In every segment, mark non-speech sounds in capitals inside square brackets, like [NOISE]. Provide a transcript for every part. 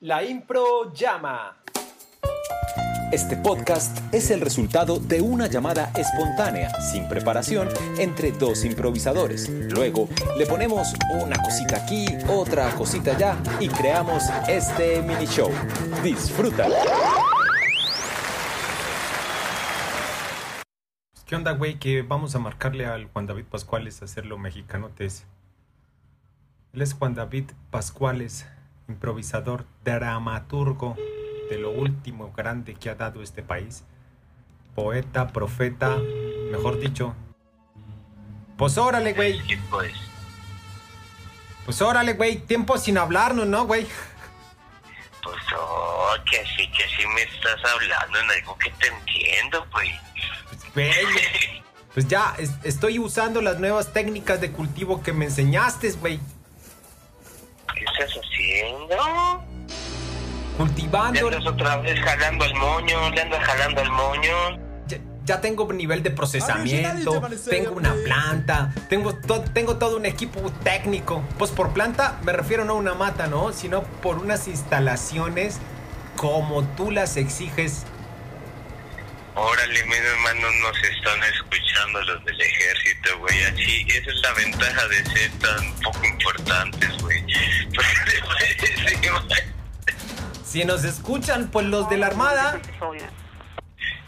La impro llama. Este podcast es el resultado de una llamada espontánea, sin preparación, entre dos improvisadores. Luego le ponemos una cosita aquí, otra cosita allá y creamos este mini show. Disfrútalo. ¿Qué onda, güey? Que vamos a marcarle al Juan David Pascuales a hacerlo mexicanotes. Él es Juan David Pascuales, improvisador, dramaturgo de lo último grande que ha dado este país. Poeta, profeta, mejor dicho. Pues órale, güey. Pues. Pues órale, güey. Tiempo sin hablarnos, ¿no, güey? Pues, oh, que sí, que sí me estás hablando en algo que te entiendo, pues. Güey, [LAUGHS] Pues ya, es- estoy usando las nuevas técnicas de cultivo que me enseñaste, güey. ¿Qué estás haciendo? ¿Le Cultivando. andas otra vez jalando el moño? ¿Le andas jalando el moño? Ya, tengo nivel de procesamiento, tengo una planta, tengo, to- tengo todo un equipo técnico. Pues por planta me refiero no a una mata, ¿no? Sino por unas instalaciones como tú las exiges. Órale, menos mal no nos están escuchando los del ejército, güey. Así, esa es la ventaja de ser tan poco importantes, güey. Si nos escuchan, pues los de la Armada.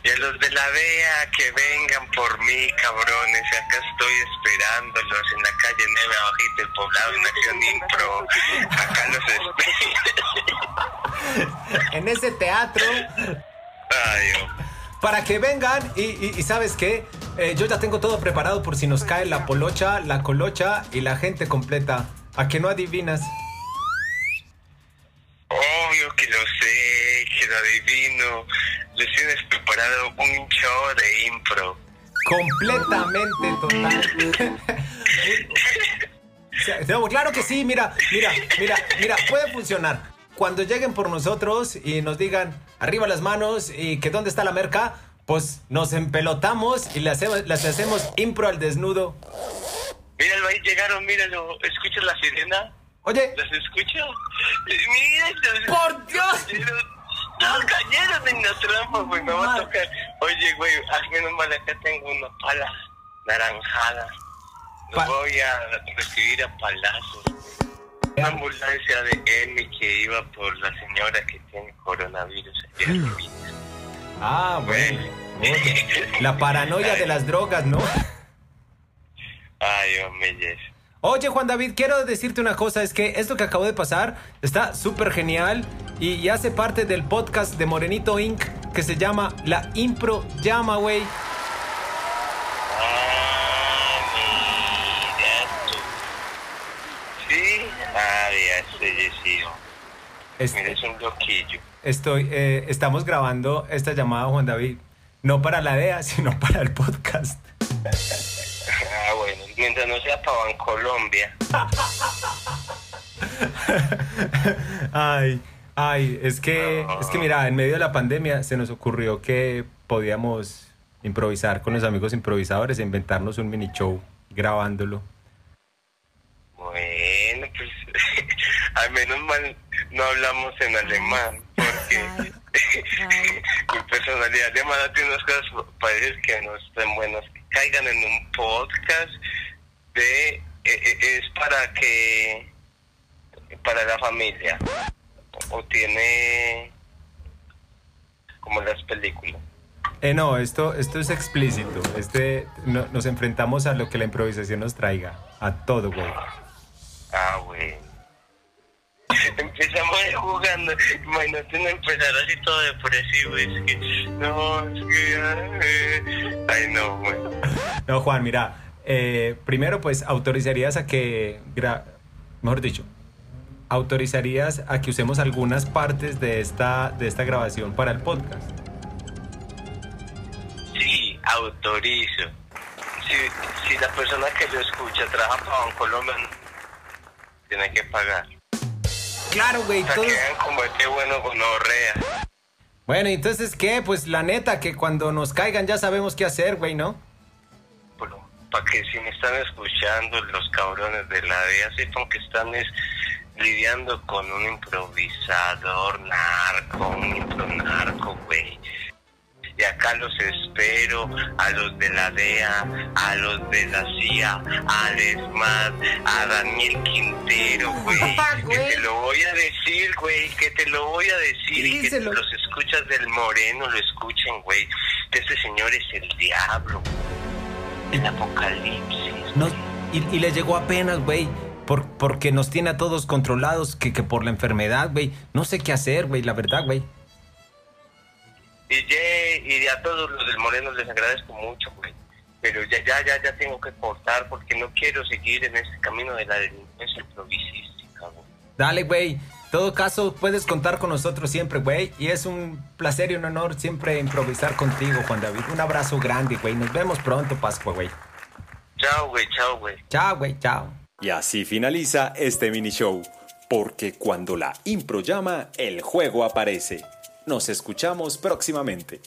Y a los de la DEA que vengan por mí, cabrones. Acá estoy esperándolos en la calle 9 abajito del poblado en Acción Impro. Acá los espero. en ese teatro Ay, oh. para que vengan y, y- y sabes qué, Eh, yo ya tengo todo preparado por si nos cae la polocha, la colocha y la gente completa. ¿A que no adivinas? obvio que lo sé, que lo adivino. Les tienes preparado un show de impro. Completamente total. [LAUGHS] No, claro que sí, mira, mira, mira, mira, puede funcionar. Cuando lleguen por nosotros y nos digan arriba las manos y que dónde está la merca, pues nos empelotamos y le hacemos, les hacemos impro al desnudo. Míralo, ahí llegaron, míralo. ¿Escuchas la sirena? Oye, ¿Las escucho? Míralo. ¡Por Dios! Nos cayeron en la trampa, güey. Me va a tocar. Oye, güey, haz menos mal, acá tengo una pala naranjada. Los Pa- voy a recibir a palazos. Una ambulancia de Emi que iba por la señora que tiene coronavirus. ayer. ah, bueno. La paranoia de las drogas, ¿no? Ay, hombre, yes. Oye, Juan David, quiero decirte una cosa, es que esto que acabo de pasar está súper genial y, y hace parte del podcast de Morenito Inc. que se llama La Impro Llama, güey. Yesio. Es- un loquillo. estoy, eh, estamos grabando esta llamada, Juan David, no para la DEA, sino para el podcast. Ah, bueno, mientras no sea para Bancolombia. [LAUGHS] Ay, ay, es que, es que mira, en medio de la pandemia se nos ocurrió que podíamos improvisar con los amigos improvisadores e inventarnos un mini show grabándolo. Bueno, pues [LAUGHS] al menos mal no hablamos en alemán, porque [LAUGHS] mi personalidad alemana tiene unas cosas, que no están buenas, que caigan en un podcast de, eh, eh, es para que, para la familia, o tiene como las películas. Eh, no, esto, esto es explícito. Este, no- nos enfrentamos a lo que la improvisación nos traiga. A todo, güey. Ah, bueno. [LAUGHS] Empezamos jugando. Imagínate no empezar así todo depresivo. Es que, no, es que. Ay, no, bueno. No, Juan, mira. eh, primero, pues, autorizarías a que. gra- Mejor dicho, autorizarías a que usemos algunas partes de esta, de esta grabación para el podcast. Sí, autorizo. Si, si la persona que lo escucha trabaja para un colombiano, tiene que pagar. Claro, güey. Para que vean como este bueno gonorrea. Bueno, entonces, ¿qué? Pues la neta, que cuando nos caigan ya sabemos qué hacer, güey, ¿no? para que si me están escuchando los cabrones de la DEA sepan que están es lidiando con un improvisador narco, un impro narco, güey. Y acá los espero, a los de la DEA, a los de la CIA, a ESMAD, a Daniel Quintero, [LAUGHS] güey. Que te lo voy a decir, güey, que te lo voy a decir. Y que los escuchas del Moreno lo escuchen, güey. Este señor es el diablo, el apocalipsis. No, y, y le llegó apenas, güey. Por, porque nos tiene a todos controlados que, que por la enfermedad, güey. No sé qué hacer, güey, la verdad, güey. Y, y a todos los del Moreno les agradezco mucho, güey. Pero ya, ya, ya, ya tengo que cortar porque no quiero seguir en este camino de la delincuencia improvisística, güey. Dale, güey. En todo caso, puedes contar con nosotros siempre, güey. Y es un placer y un honor siempre improvisar contigo, Juan David. Un abrazo grande, güey. Nos vemos pronto, Pascua, güey. Chao, güey, chao, güey. Chao, güey, chao. Y así finaliza este mini show, porque cuando la impro llama, el juego aparece. Nos escuchamos próximamente.